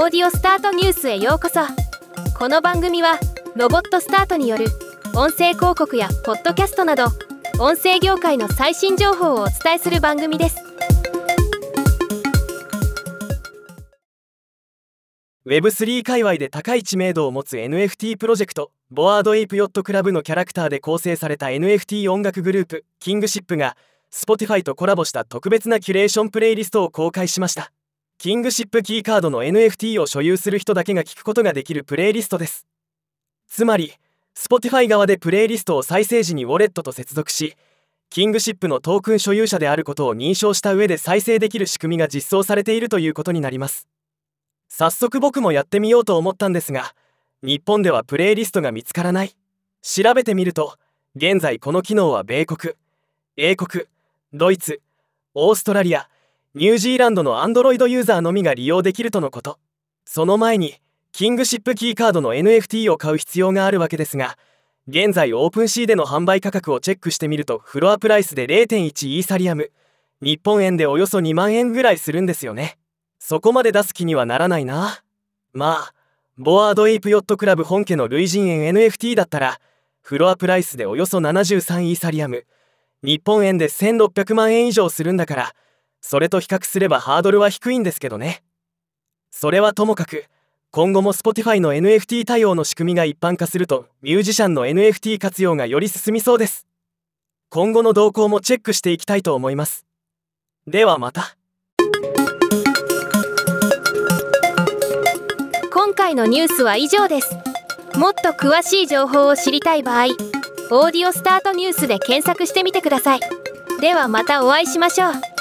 オーディオスタートニュースへようこそ。この番組はロボットスタートによる音声広告やポッドキャストなど音声業界の最新情報をお伝えする番組です。Web3 界隈で高い知名度を持つ NFT プロジェクト。 Bored Ape Yacht Club のキャラクターで構成された NFT 音楽グループ。 KINGSHIP が Spotify とコラボした特別なキュレーションプレイリストを公開しました。キングシップキーカードの NFT を所有する人だけが聞くことができるプレイリストです。つまり Spotify 側でプレイリストを再生時にウォレットと接続しキングシップのトークン所有者であることを認証した上で再生できる仕組みが実装されているということになります。早速僕もやってみようと思ったんですが日本ではプレイリストが見つからない。調べてみると現在この機能は米国英国ドイツオーストラリアニュージーランドの Android ユーザーのみが利用できるとのこと。その前に KINGSHIP キーカードの NFT を買う必要があるわけですが現在 OpenSea での販売価格をチェックしてみるとフロアプライスで0.1イーサリアム。日本円でおよそ2万円ぐらいするんですよね。そこまで出す気にはならないな。まあ Bored Ape Yacht Club 本家の類人猿 NFT だったらフロアプライスでおよそ73イーサリアム。日本円で1600万円以上するんだからそれと比較すればハードルは低いんですけどね。それはともかく今後も Spotify の NFT 対応の仕組みが一般化するとミュージシャンの NFT 活用がより進みそうです。今後の動向もチェックしていきたいと思います。ではまた。今回のニュースは以上です。もっと詳しい情報を知りたい場合「オーディオスタートニュース」で検索してみてください。ではまたお会いしましょう。